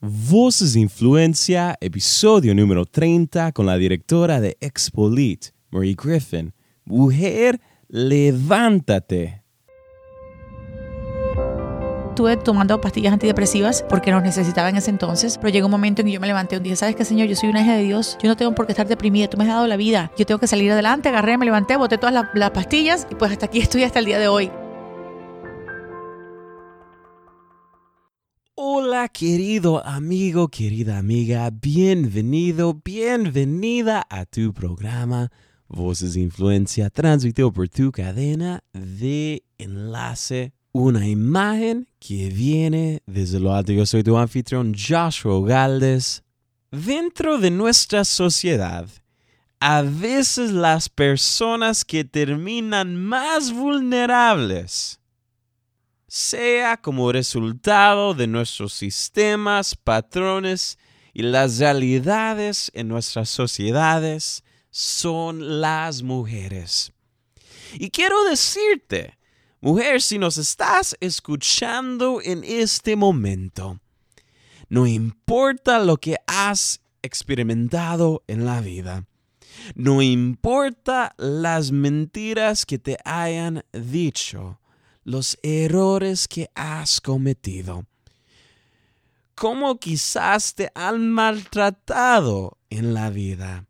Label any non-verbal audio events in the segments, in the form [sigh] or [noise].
Voces de Influencia, episodio número 30 con la directora de Expolit, Marie Griffin. Mujer, levántate. Estuve tomando pastillas antidepresivas porque los necesitaba en ese entonces, pero llegó un momento en que yo me levanté un día, ¿sabes qué, Señor? Yo soy una hija de Dios, yo no tengo por qué estar deprimida, tú me has dado la vida, yo tengo que salir adelante, agarré, me levanté, boté todas las pastillas y pues hasta aquí estoy hasta el día de hoy. Hola querido amigo, querida amiga, bienvenido, bienvenida a tu programa Voces de Influencia transmitido por tu cadena de enlace. Una imagen que viene desde lo alto. Yo soy tu anfitrión Joshua Galdes. Dentro de nuestra sociedad, a veces las personas que terminan más vulnerables sea como resultado de nuestros sistemas, patrones y las realidades en nuestras sociedades, son las mujeres. Y quiero decirte, mujer, si nos estás escuchando en este momento, no importa lo que has experimentado en la vida, no importa las mentiras que te hayan dicho, los errores que has cometido. Como quizás te han maltratado en la vida.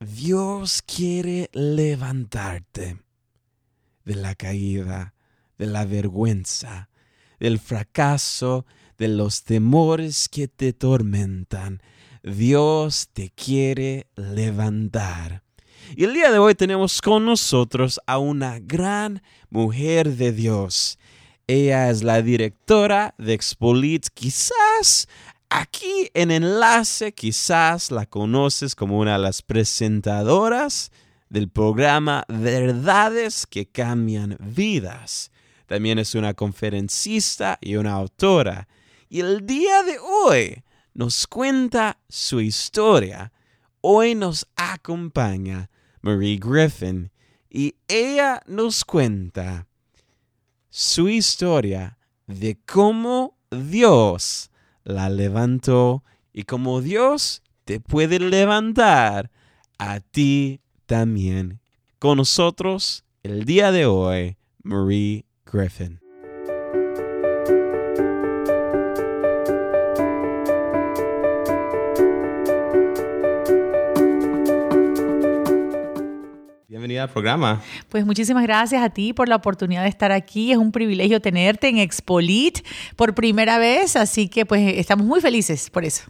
Dios quiere levantarte de la caída, de la vergüenza, del fracaso, de los temores que te tormentan. Dios te quiere levantar. Y el día de hoy tenemos con nosotros a una gran mujer de Dios. Ella es la directora de Expolit. Quizás aquí en enlace, quizás la conoces como una de las presentadoras del programa Verdades que cambian vidas. También es una conferencista y una autora. Y el día de hoy nos cuenta su historia. Hoy nos acompaña Marie Griffin y ella nos cuenta su historia de cómo Dios la levantó y cómo Dios te puede levantar a ti también. Con nosotros el día de hoy, Marie Griffin. Bienvenida al programa. Pues muchísimas gracias a ti por la oportunidad de estar aquí. Es un privilegio tenerte en Expolit por primera vez, así que pues estamos muy felices por eso.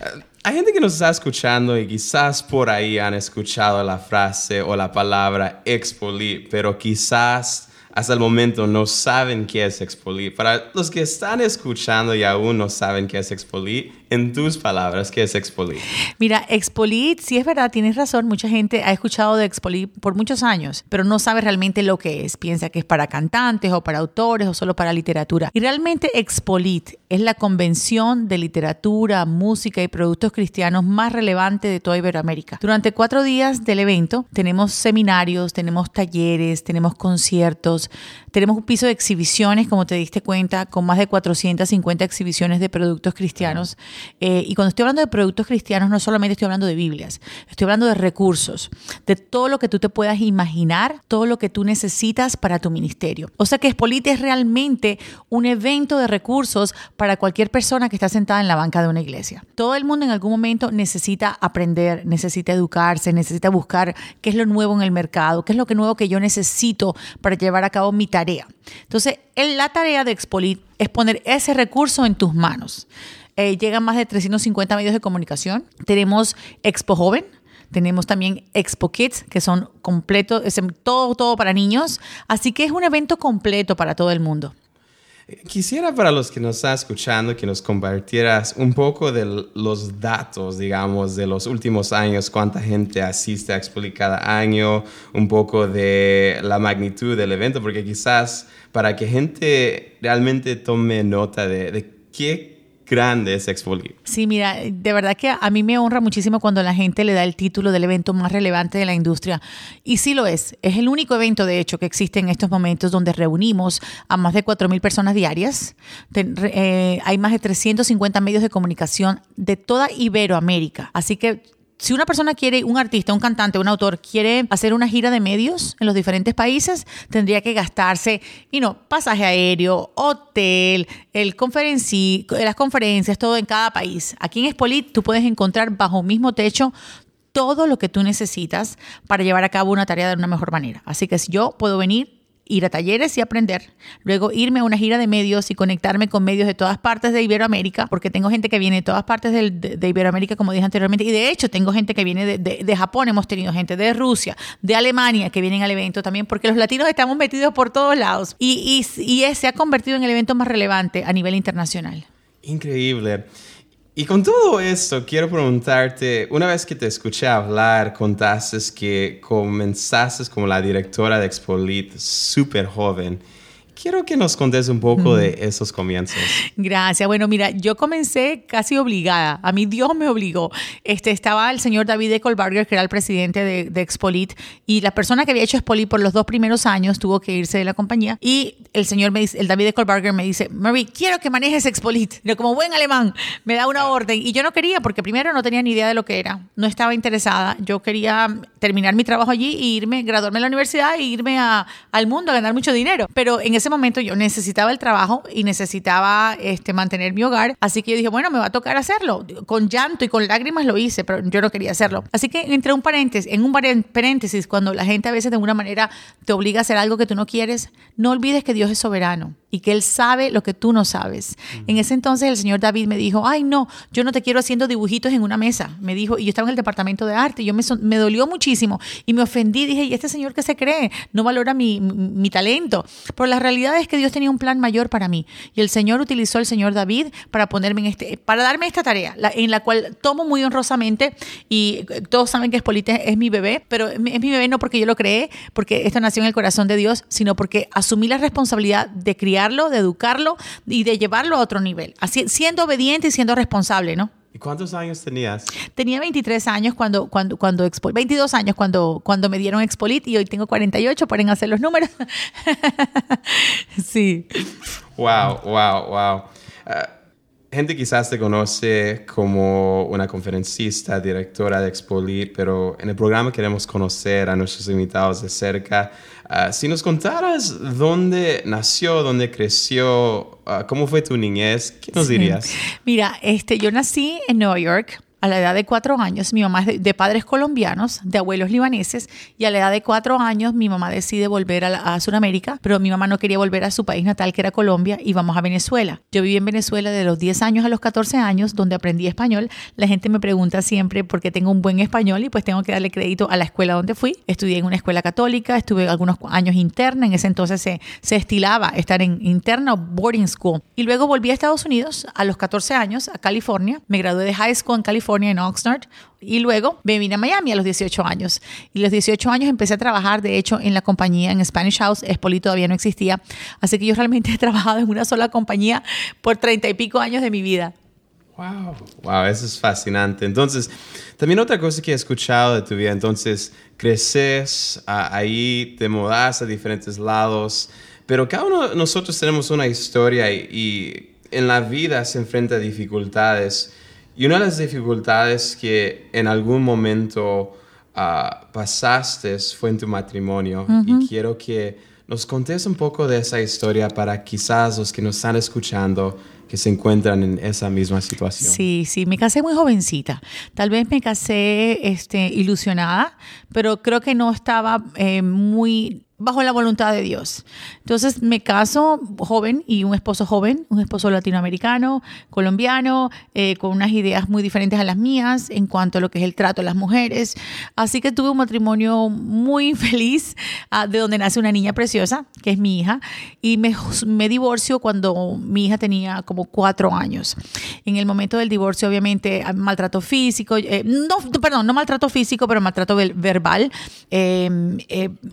Uh, hay gente que nos está escuchando y quizás por ahí han escuchado la frase o la palabra Expolit, pero quizás hasta el momento no saben qué es Expolit. Para los que están escuchando y aún no saben qué es Expolit, en tus palabras, ¿qué es Expolit? Mira, Expolit, sí es verdad, tienes razón, mucha gente ha escuchado de Expolit por muchos años, pero no sabe realmente lo que es. Piensa que es para cantantes o para autores o solo para literatura. Y realmente Expolit es la convención de literatura, música y productos cristianos más relevante de toda Iberoamérica. Durante cuatro días del evento tenemos seminarios, tenemos talleres, tenemos conciertos, tenemos un piso de exhibiciones, como te diste cuenta, con más de 450 exhibiciones de productos cristianos. Eh, y cuando estoy hablando de productos cristianos, no solamente estoy hablando de Biblias, estoy hablando de recursos, de todo lo que tú te puedas imaginar, todo lo que tú necesitas para tu ministerio. O sea que Espolite es realmente un evento de recursos para cualquier persona que está sentada en la banca de una iglesia. Todo el mundo en algún momento necesita aprender, necesita educarse, necesita buscar qué es lo nuevo en el mercado, qué es lo nuevo que yo necesito para llevar a cabo mi tarea. Entonces, la tarea de Expolit es poner ese recurso en tus manos. Eh, llegan más de 350 medios de comunicación. Tenemos Expo Joven, tenemos también Expo Kids, que son completos, todo, todo para niños. Así que es un evento completo para todo el mundo. Quisiera para los que nos están escuchando que nos compartieras un poco de los datos, digamos, de los últimos años, cuánta gente asiste a Expoli cada año, un poco de la magnitud del evento, porque quizás para que gente realmente tome nota de, qué grande es Expolit. Sí, mira, de verdad que a mí me honra muchísimo cuando la gente le da el título del evento más relevante de la industria. Y sí lo es. Es el único evento, de hecho, que existe en estos momentos donde reunimos a más de 4.000 personas diarias. Eh, hay más de 350 medios de comunicación de toda Iberoamérica. Así que si una persona quiere, un artista, un cantante, un autor, quiere hacer una gira de medios en los diferentes países, tendría que gastarse, y no, pasaje aéreo, hotel, el conferenci, las conferencias, todo en cada país. Aquí en Espolit tú puedes encontrar bajo mismo techo todo lo que tú necesitas para llevar a cabo una tarea de una mejor manera. Así que si yo puedo venir ir a talleres y aprender, luego irme a una gira de medios y conectarme con medios de todas partes de Iberoamérica, porque tengo gente que viene de todas partes de, Iberoamérica, como dije anteriormente, y de hecho tengo gente que viene de, Japón, hemos tenido gente de Rusia, de Alemania que vienen al evento también, porque los latinos estamos metidos por todos lados y, y, y se ha convertido en el evento más relevante a nivel internacional. Increíble. Y con todo esto, quiero preguntarte, una vez que te escuché hablar, contaste que comenzaste como la directora de Expolit súper joven. Quiero que nos contes un poco de esos comienzos. Gracias. Bueno, mira, yo comencé casi obligada. A mí Dios me obligó. Este, estaba el señor David Ecolbarger, que era el presidente de, de, Expolit, y la persona que había hecho Expolit por los dos primeros años tuvo que irse de la compañía. Y el señor, me dice, el David Ecolbarger me dice, Marie, quiero que manejes Expolit. Yo, como buen alemán, me da una orden. Y yo no quería, porque primero no tenía ni idea de lo que era. No estaba interesada. Yo quería terminar mi trabajo allí e irme, graduarme en la universidad e irme a, al mundo a ganar mucho dinero. Pero en ese momento yo necesitaba el trabajo y necesitaba este, mantener mi hogar. Así que yo dije, bueno, me va a tocar hacerlo. Con llanto y con lágrimas lo hice, pero yo no quería hacerlo. Así que entre un paréntesis, en un paréntesis, cuando la gente a veces de alguna manera te obliga a hacer algo que tú no quieres, no olvides que Dios es soberano y que Él sabe lo que tú no sabes. En ese entonces el señor David me dijo, ay no, yo no te quiero haciendo dibujitos en una mesa. Me dijo, y yo estaba en el departamento de arte y yo me, me dolió muchísimo y me ofendí. Dije, ¿y este señor que se cree? No valora mi, mi, talento. Pero la realidad es que Dios tenía un plan mayor para mí y el Señor utilizó al señor David para ponerme en este, para darme esta tarea, en la cual tomo muy honrosamente y todos saben que Espolite es mi bebé, pero es mi bebé no porque yo lo creé, porque esto nació en el corazón de Dios, sino porque asumí la responsabilidad de criar de educarlo y de llevarlo a otro nivel, así, siendo obediente y siendo responsable, ¿no? ¿Y cuántos años tenías? Tenía 23 años cuando, cuando, cuando Expo, 22 años cuando, cuando me dieron Expolit y hoy tengo 48, pueden hacer los números. [laughs] sí. Wow, wow, wow. Ah, gente quizás te conoce como una conferencista, directora de Expolit, pero en el programa queremos conocer a nuestros invitados de cerca. Ah, si nos contaras dónde nació, dónde creció, ah, cómo fue tu niñez, ¿qué nos dirías? [laughs] Mira, este, yo nací en Nueva York a la edad de cuatro años, mi mamá es de, padres colombianos, de abuelos libaneses, y a la edad de cuatro años mi mamá decide volver a, Sudamérica, pero mi mamá no quería volver a su país natal, que era Colombia, y vamos a Venezuela. Yo viví en Venezuela de los 10 años a los 14 años, donde aprendí español. La gente me pregunta siempre por qué tengo un buen español y pues tengo que darle crédito a la escuela donde fui. Estudié en una escuela católica, estuve algunos años interna, en ese entonces se, se estilaba estar en interna o boarding school. Y luego volví a Estados Unidos a los 14 años, a California. Me gradué de high school en California en Oxnard. Y luego me vine a Miami a los 18 años. Y a los 18 años empecé a trabajar, de hecho, en la compañía, en Spanish House. Espoli todavía no existía. Así que yo realmente [laughs] he trabajado en una sola compañía por treinta y pico años de mi vida. Wow, wow, eso es fascinante. Entonces, también otra cosa que he escuchado de tu vida, entonces, creces, ahí te mudas a diferentes lados, pero cada uno de nosotros tenemos una historia y, y en la vida se enfrenta a dificultades. Y una de las dificultades que en algún momento ah, pasaste fue en tu matrimonio. Y quiero que nos contes un poco de esa historia para quizás los que nos están escuchando que se encuentran en esa misma situación. Sí, sí, me casé muy jovencita. Tal vez me casé este, ilusionada, pero creo que no estaba eh, muy bajo la voluntad de Dios. Entonces me caso joven y un esposo joven, un esposo latinoamericano, colombiano, eh, con unas ideas muy diferentes a las mías en cuanto a lo que es el trato de las mujeres. Así que tuve un matrimonio muy [laughs] feliz, ah, de donde nace una niña preciosa, que es mi hija, y me, me divorcio cuando mi hija tenía como cuatro años. En el momento del divorcio, obviamente, ah, maltrato físico, eh, no, perdón, no maltrato físico, pero maltrato verbal. Eh,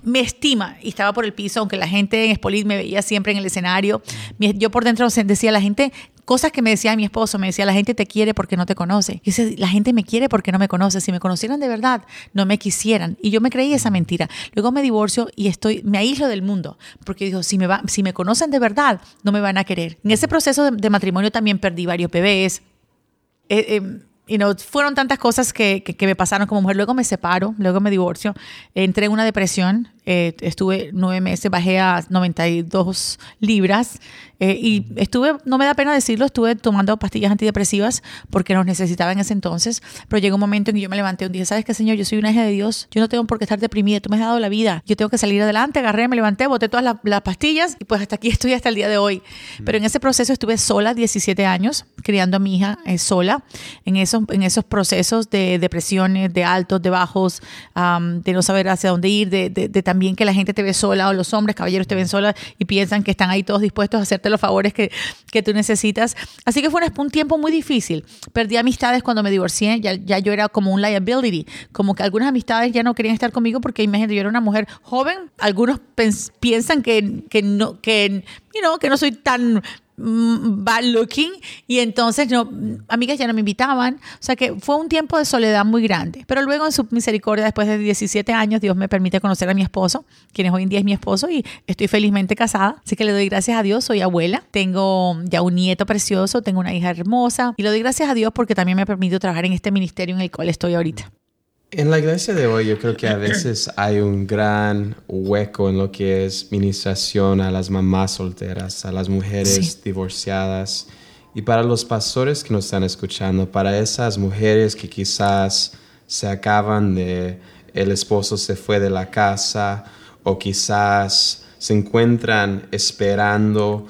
me estima y estaba por el piso, aunque la gente en Espolit me veía siempre en el escenario. Yo por dentro decía, la gente cosas que me decía mi esposo, me decía, la gente te quiere porque no te conoce. Y dice, la gente me quiere porque no me conoce. Si me conocieran de verdad, no me quisieran. Y yo me creí esa mentira. Luego me divorcio y estoy, me aíslo del mundo, porque digo, si me, va, si me conocen de verdad, no me van a querer. En ese proceso de, matrimonio también perdí varios bebés. Eh, eh, y no, fueron tantas cosas que, que, me pasaron como mujer. Luego me separo, luego me divorcio, entré en una depresión, eh, estuve nueve meses, bajé a 92 libras eh, y estuve, no me da pena decirlo, estuve tomando pastillas antidepresivas porque los necesitaba en ese entonces, pero llegó un momento en que yo me levanté y dije, ¿sabes qué, Señor? Yo soy una hija de Dios, yo no tengo por qué estar deprimida, tú me has dado la vida, yo tengo que salir adelante, agarré, me levanté, boté todas las, pastillas y pues hasta aquí [laughs] estoy hasta el día de hoy. Pero en ese proceso estuve sola 17 años, criando a mi hija eh, sola, en esos, en esos procesos de depresiones, de altos, de bajos, de no saber hacia dónde ir, de, de, de, también que la gente te ve sola o los hombres, caballeros te ven sola y piensan que están ahí todos dispuestos a hacerte los favores que, que tú necesitas. Así que fue un, tiempo muy difícil. Perdí amistades cuando me divorcié, ya, ya yo era como un liability, como que algunas amistades ya no querían estar conmigo porque imagínate, yo era una mujer joven, algunos piensan que, que, no, que, you que no soy tan bad looking y entonces no, amigas ya no me invitaban. O sea que fue un tiempo de soledad muy grande. Pero luego en su misericordia, después de 17 años, Dios me permite conocer a mi esposo, quien hoy en día es mi esposo y estoy felizmente casada. Así que le doy gracias a Dios, soy abuela, tengo ya un nieto precioso, tengo una hija hermosa y le doy gracias a Dios porque también me ha permitido trabajar en este ministerio en el cual estoy ahorita. En la iglesia de hoy yo creo que a veces hay un gran hueco en lo que es ministración a las mamás solteras, a las mujeres divorciadas y para los pastores que nos están escuchando, para esas mujeres que quizás se acaban de, el esposo se fue de la casa o quizás se encuentran esperando,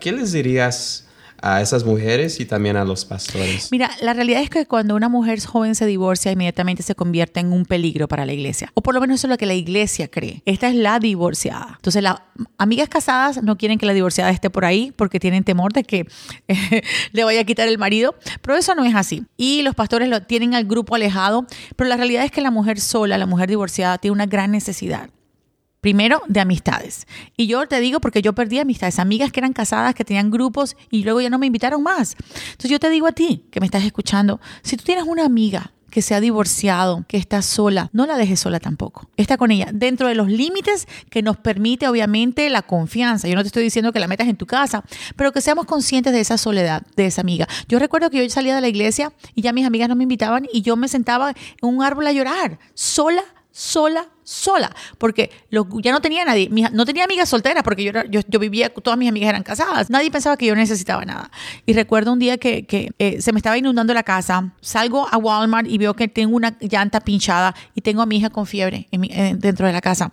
¿qué les dirías? A esas mujeres y también a los pastores. Mira, la realidad es que cuando una mujer joven se divorcia, inmediatamente se convierte en un peligro para la iglesia. O por lo menos eso es lo que la iglesia cree. Esta es la divorciada. Entonces, las amigas casadas no quieren que la divorciada esté por ahí porque tienen temor de que [laughs] le vaya a quitar el marido. Pero eso no es así. Y los pastores lo, tienen al grupo alejado. Pero la realidad es que la mujer sola, la mujer divorciada, tiene una gran necesidad. Primero, de amistades. Y yo te digo porque yo perdí amistades, amigas que eran casadas, que tenían grupos y luego ya no me invitaron más. Entonces yo te digo a ti, que me estás escuchando, si tú tienes una amiga que se ha divorciado, que está sola, no la dejes sola tampoco. Está con ella dentro de los límites que nos permite obviamente la confianza. Yo no te estoy diciendo que la metas en tu casa, pero que seamos conscientes de esa soledad, de esa amiga. Yo recuerdo que yo salía de la iglesia y ya mis amigas no me invitaban y yo me sentaba en un árbol a llorar, sola, sola, sola, porque ya no tenía nadie, no tenía amigas solteras, porque yo, yo, yo, vivía, todas mis amigas eran casadas, nadie pensaba que yo necesitaba nada. Y recuerdo un día que, que eh, se me estaba inundando la casa, salgo a Walmart y veo que tengo una llanta pinchada y tengo a mi hija con fiebre dentro de la casa.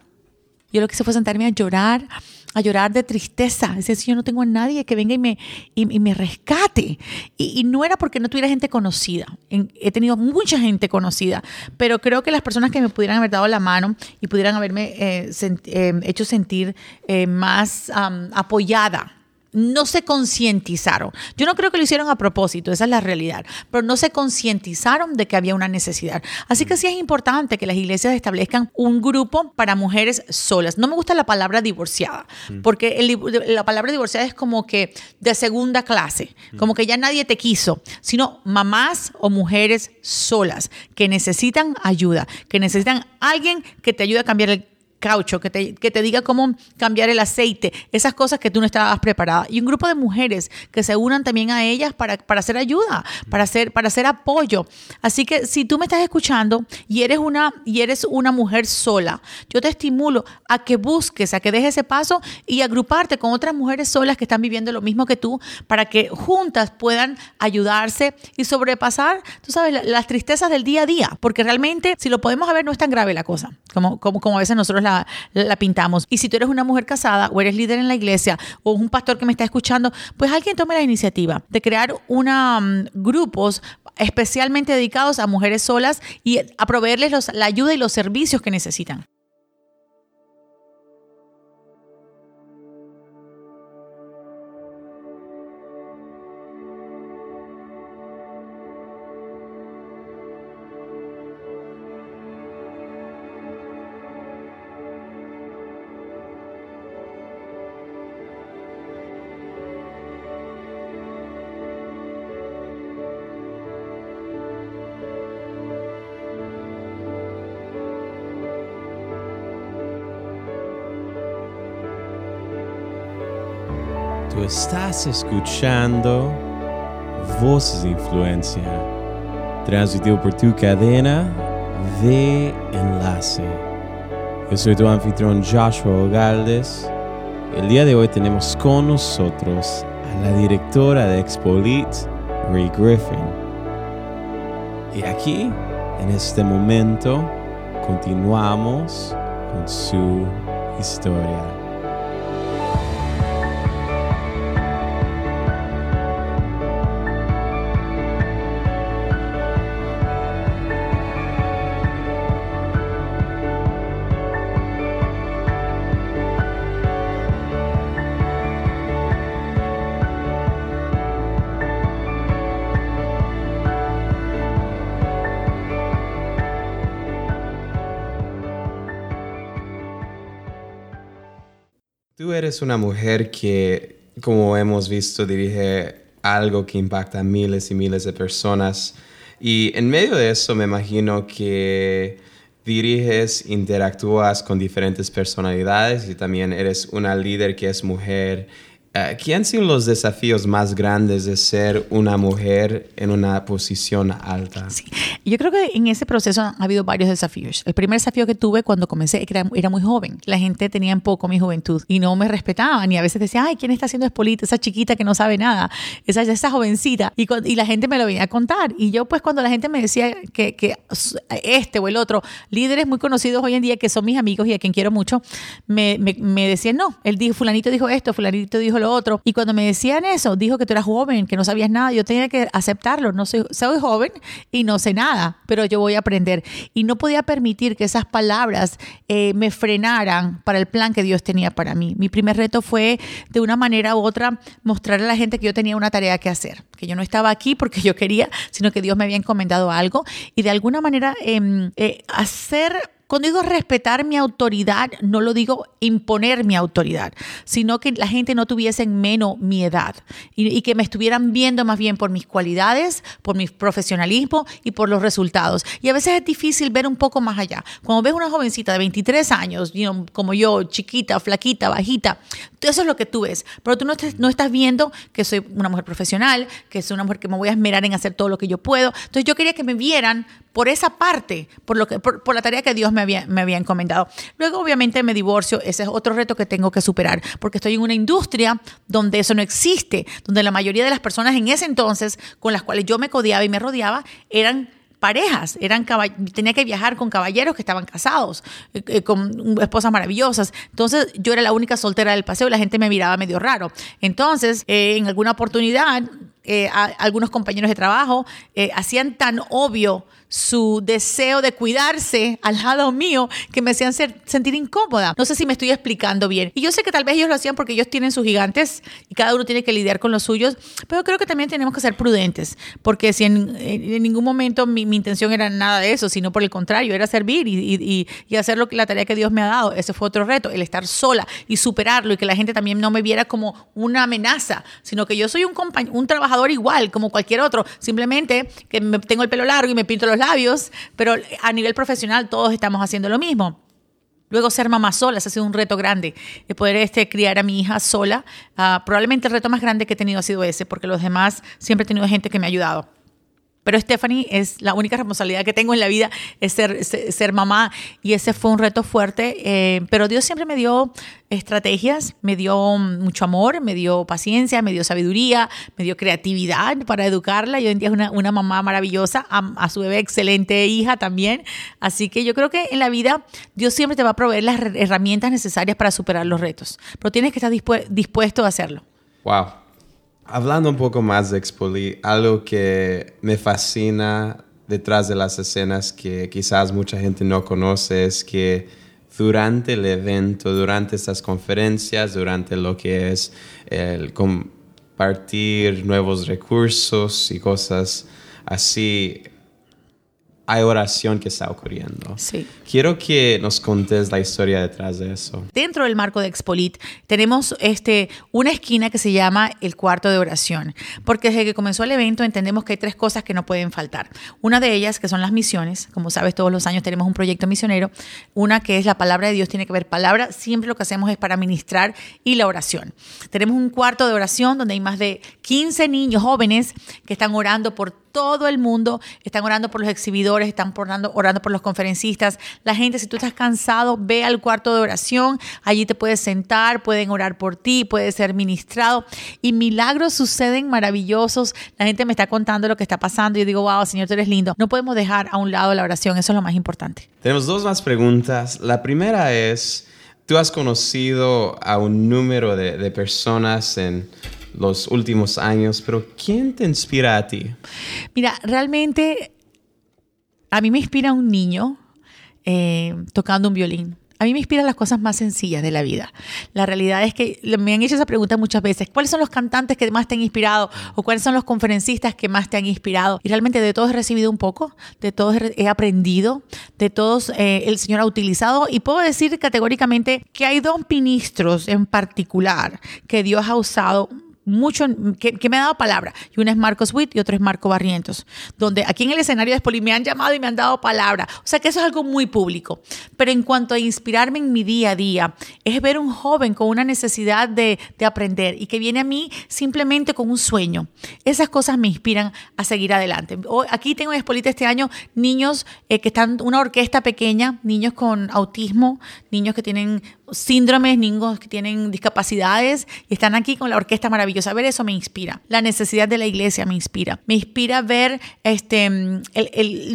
Yo lo que hice fue sentarme a llorar, a llorar de tristeza. Es decir, yo no tengo a nadie que venga y me, y, me rescate. Y, no era porque no tuviera gente conocida. he tenido mucha gente conocida, pero creo que las personas que me pudieran haber dado la mano y pudieran haberme eh, eh, hecho sentir eh, más apoyada no se concientizaron. Yo no creo que lo hicieron a propósito, esa es la realidad, pero no se concientizaron de que había una necesidad. Así que sí es importante que las iglesias establezcan un grupo para mujeres solas. No me gusta la palabra divorciada, mm. porque la palabra divorciada es como que de segunda clase, mm. como que ya nadie te quiso, sino mamás o mujeres solas que necesitan ayuda, que necesitan alguien que te ayude a cambiar el caucho, que te, que te diga cómo cambiar el aceite, esas cosas que tú no estabas preparada. Y un grupo de mujeres que se unan también a ellas para, para hacer ayuda, para hacer, para hacer apoyo. Así que si tú me estás escuchando y eres, una, y eres una mujer sola, yo te estimulo a que busques, a que dejes ese paso y agruparte con otras mujeres solas que están viviendo lo mismo que tú para que juntas puedan ayudarse y sobrepasar, tú sabes, las tristezas del día a día. Porque realmente, si lo podemos ver, no es tan grave la cosa, como, como, como a veces nosotros la, pintamos. Y si tú eres una mujer casada o eres líder en la iglesia o un pastor que me está escuchando, pues alguien tome la iniciativa de crear una, mm, grupos especialmente dedicados a mujeres solas y a proveerles la ayuda y los servicios que necesitan. Estás escuchando Voces de Influencia, transmitido por tu cadena de enlace. Yo soy tu anfitrión Joshua Ogaldes. El día de hoy tenemos con nosotros a la directora de Expolit, Ray Griffin. Y aquí, en este momento, continuamos con su historia. Eres una mujer que, como hemos visto, dirige algo que impacta a miles y miles de personas. Y en medio de eso me imagino que diriges, interactúas con diferentes personalidades y también eres una líder que es mujer eh, ¿Qué han sido los desafíos más grandes de ser una mujer en una posición alta? Sí. Yo creo que en ese proceso ha habido varios desafíos. El primer desafío que tuve cuando comencé era, era muy joven. La gente tenía en poco mi juventud y no me respetaban. Y a veces decía, ay, ¿quién está haciendo Espolita? Esa chiquita que no sabe nada, esa, esa jovencita. Y, y la gente me lo venía a contar. Y yo, pues, cuando la gente me decía que, que este o el otro, líderes muy conocidos hoy en día que son mis amigos y a quien quiero mucho, me, me, me decían, no, él dijo, Fulanito dijo esto, Fulanito dijo lo otro. Y cuando me decían eso, dijo que tú eras joven, que no sabías nada, yo tenía que aceptarlo. No soy, soy joven y no sé nada, pero yo voy a aprender. Y no podía permitir que esas palabras eh, me frenaran para el plan que Dios tenía para mí. Mi primer reto fue, de una manera u otra, mostrar a la gente que yo tenía una tarea que hacer, que yo no estaba aquí porque yo quería, sino que Dios me había encomendado algo y de alguna manera em, eh, hacer cuando digo respetar mi autoridad, no lo digo imponer mi autoridad, sino que la gente no tuviese en menos mi edad y, que me estuvieran viendo más bien por mis cualidades, por mi profesionalismo y por los resultados. Y a veces es difícil ver un poco más allá. Cuando ves una jovencita de 23 años, como yo, chiquita, flaquita, bajita, eso es lo que tú ves, pero tú no, no estás viendo que soy una mujer profesional, que soy una mujer que me voy a esmerar en hacer todo lo que yo puedo. Entonces yo quería que me vieran por esa parte, por, lo que, por, la tarea que Dios me había, me había encomendado. Luego, obviamente, me divorcio. Ese es otro reto que tengo que superar, porque estoy en una industria donde eso no existe, donde la mayoría de las personas en ese entonces con las cuales yo me codeaba y me rodeaba eran parejas, eran tenía que viajar con caballeros que estaban casados, eh, eh, con esposas maravillosas. Entonces yo era la única soltera del paseo y la gente me miraba medio raro. Entonces, eh, en alguna oportunidad, algunos compañeros de trabajo hacían tan obvio su deseo de cuidarse al lado mío que me hacían sentir incómoda. No sé si me estoy explicando bien. Y yo sé que tal vez ellos lo hacían porque ellos tienen sus gigantes y cada uno tiene que lidiar con los suyos, pero creo que también tenemos que ser prudentes, porque si en, ningún momento mi, intención era nada de eso, sino por el contrario, era servir y, hacer lo que, la tarea que Dios me ha dado. Ese fue otro reto, el estar sola y superarlo y que la gente también no me viera como una amenaza, sino que yo soy un, un trabajador igual como cualquier otro, simplemente que me, tengo el pelo largo y me pinto los labios, pero a nivel profesional todos estamos haciendo lo mismo. Luego ser mamá sola, ese ha sido un reto grande, de poder este, criar a mi hija sola. Ah, probablemente el reto más grande que he tenido ha sido ese, porque los demás siempre he tenido gente que me ha ayudado. Pero Stephanie es la única responsabilidad que tengo en la vida, es ser, ser, mamá. Y ese fue un reto fuerte. Eh, pero Dios siempre me dio estrategias, me dio mucho amor, me dio paciencia, me dio sabiduría, me dio creatividad para educarla. Y hoy en día es una, una mamá maravillosa, a, su bebé excelente hija también. Así que yo creo que en la vida Dios siempre te va a proveer las herramientas necesarias para superar los retos. Pero tienes que estar dispuesto a hacerlo. Wow. Hablando un poco más de Expoli, algo que me fascina detrás de las escenas que quizás mucha gente no conoce es que durante el evento, durante estas conferencias, durante lo que es el compartir nuevos recursos y cosas así, hay oración que está ocurriendo. Sí. Quiero que nos contes la historia detrás de eso. Dentro del marco de Expolit tenemos este, una esquina que se llama el cuarto de oración, porque desde que comenzó el evento entendemos que hay tres cosas que no pueden faltar. Una de ellas que son las misiones, como sabes todos los años tenemos un proyecto misionero, una que es la palabra de Dios, tiene que ver palabra, siempre lo que hacemos es para ministrar y la oración. Tenemos un cuarto de oración donde hay más de 15 niños jóvenes que están orando por todo el mundo, están orando por los exhibidores, están orando, orando por los conferencistas. La gente, si tú estás cansado, ve al cuarto de oración, allí te puedes sentar, pueden orar por ti, puedes ser ministrado y milagros suceden maravillosos. La gente me está contando lo que está pasando yo digo, wow, Señor, tú eres lindo. No podemos dejar a un lado la oración, eso es lo más importante. Tenemos dos más preguntas. La primera es, tú has conocido a un número de personas en los últimos años, pero ¿quién te inspira a ti? Mira, realmente a mí me inspira un niño eh, tocando un violín. A mí me inspiran las cosas más sencillas de la vida. La realidad es que me han hecho esa pregunta muchas veces. ¿Cuáles son los cantantes que más te han inspirado? ¿O cuáles son los conferencistas que más te han inspirado? Y realmente de todos he recibido un poco, de todos he aprendido, de todos eh, el Señor ha utilizado. Y puedo decir categóricamente que hay dos ministros en particular que Dios ha usado mucho, que, me ha dado palabra. Y uno es Marcos Witt y otro es Marco Barrientos, donde aquí en el escenario de Spoli me han llamado y me han dado palabra. O sea que eso es algo muy público. Pero en cuanto a inspirarme en mi día a día, es ver un joven con una necesidad de, aprender y que viene a mí simplemente con un sueño. Esas cosas me inspiran a seguir adelante. aquí tengo en Espolita este año niños eh, que están, una orquesta pequeña, niños con autismo, niños que tienen síndromes, niños que tienen discapacidades y están aquí con la orquesta maravillosa. Ver eso me inspira. La necesidad de la iglesia me inspira. Me inspira ver este,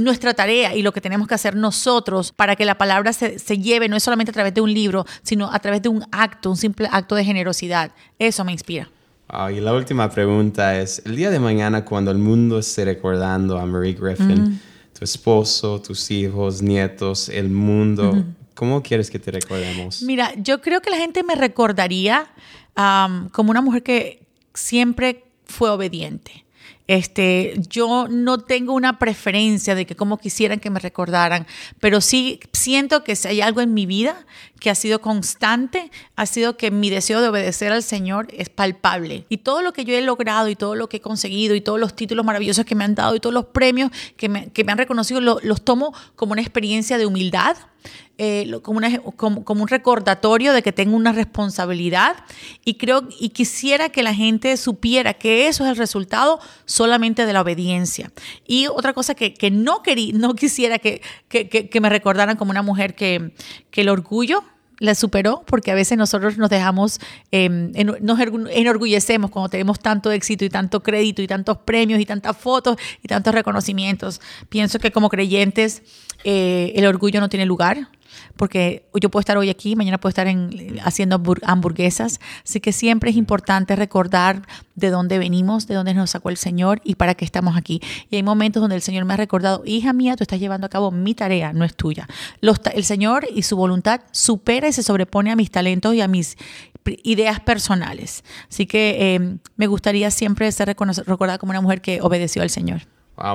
nuestra tarea y lo que tenemos que hacer nosotros para que la palabra se, lleve, no es solamente a través de un libro, sino a través de un acto, un simple acto de generosidad. Eso me inspira. y la última pregunta es, el día de mañana cuando el mundo esté recordando a Marie Griffin, tu esposo, tus hijos, nietos, el mundo, ¿Cómo quieres que te recordemos? Mira, yo creo que la gente me recordaría como una mujer que siempre fue obediente. Este, yo no tengo una preferencia de que cómo quisieran que me recordaran, pero sí siento que si hay algo en mi vida que ha sido constante, ha sido que mi deseo de obedecer al Señor es palpable. Y todo lo que yo he logrado y todo lo que he conseguido y todos los títulos maravillosos que me han dado y todos los premios que me han reconocido, los tomo como una experiencia de humildad, eh, como, como, un recordatorio de que tengo una responsabilidad y creo y quisiera que la gente supiera que eso es el resultado solamente de la obediencia. Y otra cosa que, que no, querí, no quisiera que, que, que, me recordaran como una mujer que, que el orgullo la superó, porque a veces nosotros nos dejamos, em, nos enorgullecemos cuando tenemos tanto éxito y tanto crédito y tantos premios y tantas fotos y tantos reconocimientos. Pienso que como creyentes eh, el orgullo no tiene lugar porque yo puedo estar hoy aquí, mañana puedo estar haciendo hamburguesas, así que siempre es importante recordar de dónde venimos, de dónde nos sacó el Señor y para qué estamos aquí. Y hay momentos donde el Señor me ha recordado, hija mía, tú estás llevando a cabo mi tarea, no es tuya. el Señor y su voluntad supera y se sobrepone a mis talentos y a mis ideas personales. Así que eh, me gustaría siempre ser recordada como una mujer que obedeció al Señor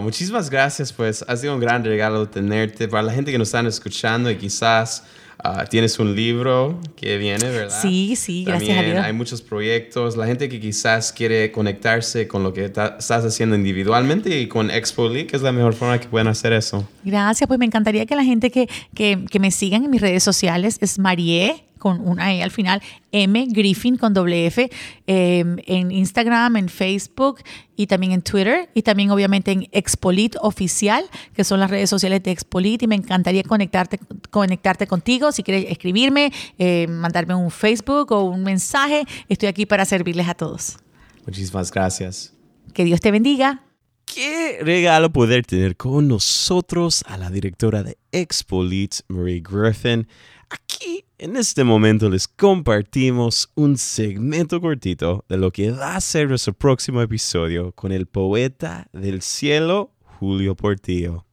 muchísimas gracias, pues ha sido un gran regalo tenerte. Para la gente que nos están escuchando y quizás ah, tienes un libro que viene, ¿verdad? Sí, sí, gracias a Dios. Hay muchos proyectos. La gente que quizás quiere conectarse con lo que estás haciendo individualmente y con Expo League, es la mejor forma que pueden hacer eso. Gracias, pues me encantaría que la gente que, que, que me sigan en mis redes sociales es Marie con una E al final, M Griffin con doble F, em, en Instagram, en Facebook y también en Twitter y también obviamente en Expolit Oficial, que son las redes sociales de Expolit y me encantaría conectarte, conectarte contigo. Si quieres escribirme, eh, mandarme un Facebook o un mensaje, estoy aquí para servirles a todos. Muchísimas gracias. Que Dios te bendiga. Qué regalo poder tener con nosotros a la directora de Expolit, Marie Griffin. Aquí en este momento les compartimos un segmento cortito de lo que va a ser nuestro próximo episodio con el poeta del cielo, Julio Portillo.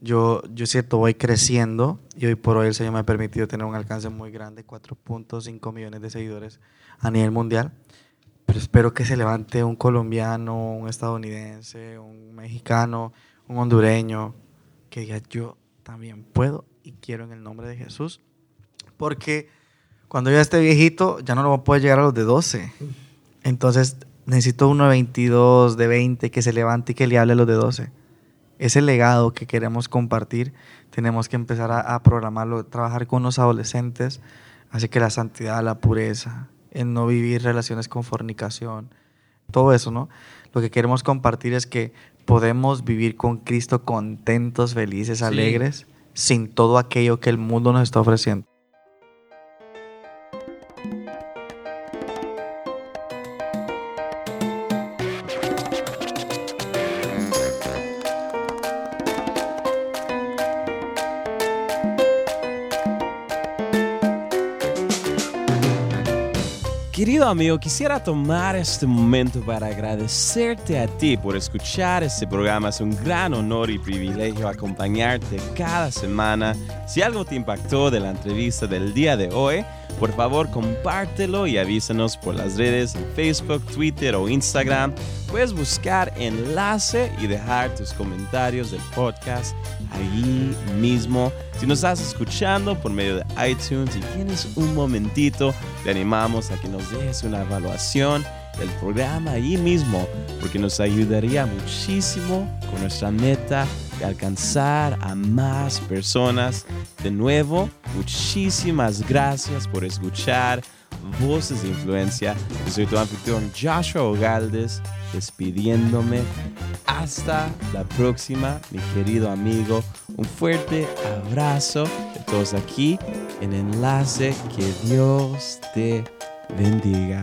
Yo, yo cierto, voy creciendo y hoy por hoy el Señor me ha permitido tener un alcance muy grande, 4.5 millones de seguidores a nivel mundial. pero espero que se levante un colombiano, un estadounidense, un mexicano, un hondureño, que diga yo también puedo y quiero en el nombre de Jesús. Porque cuando ya esté viejito, ya no lo voy a poder llegar a los de 12. Entonces necesito uno de 22, de 20, que se levante y que le hable a los de 12. Ese legado que queremos compartir, tenemos que empezar a, a programarlo, trabajar con los adolescentes, así que la santidad, la pureza, en no vivir relaciones con fornicación, todo eso, ¿no? Lo que queremos compartir es que podemos vivir con Cristo contentos, felices, alegres, sin todo aquello que el mundo nos está ofreciendo. Querido amigo, quisiera tomar este momento para agradecerte a ti por escuchar este programa. Es un gran honor y privilegio acompañarte cada semana. Si algo te impactó de la entrevista del día de hoy, por favor compártelo y avísanos por las redes en Facebook, Twitter o Instagram. Puedes buscar enlace y dejar tus comentarios del podcast allí mismo. Si nos estás escuchando por medio de iTunes y tienes un momentito, te animamos a que nos dejes una evaluación del programa allí mismo, porque nos ayudaría muchísimo con nuestra meta de alcanzar a más personas. De nuevo, muchísimas gracias por escuchar Voces de Influencia. Yo soy tu anfitrión Joshua Ogaldes, despidiéndome. Hasta la próxima, mi querido amigo. Un fuerte abrazo de todos aquí en Enlace. Que Dios te bendiga.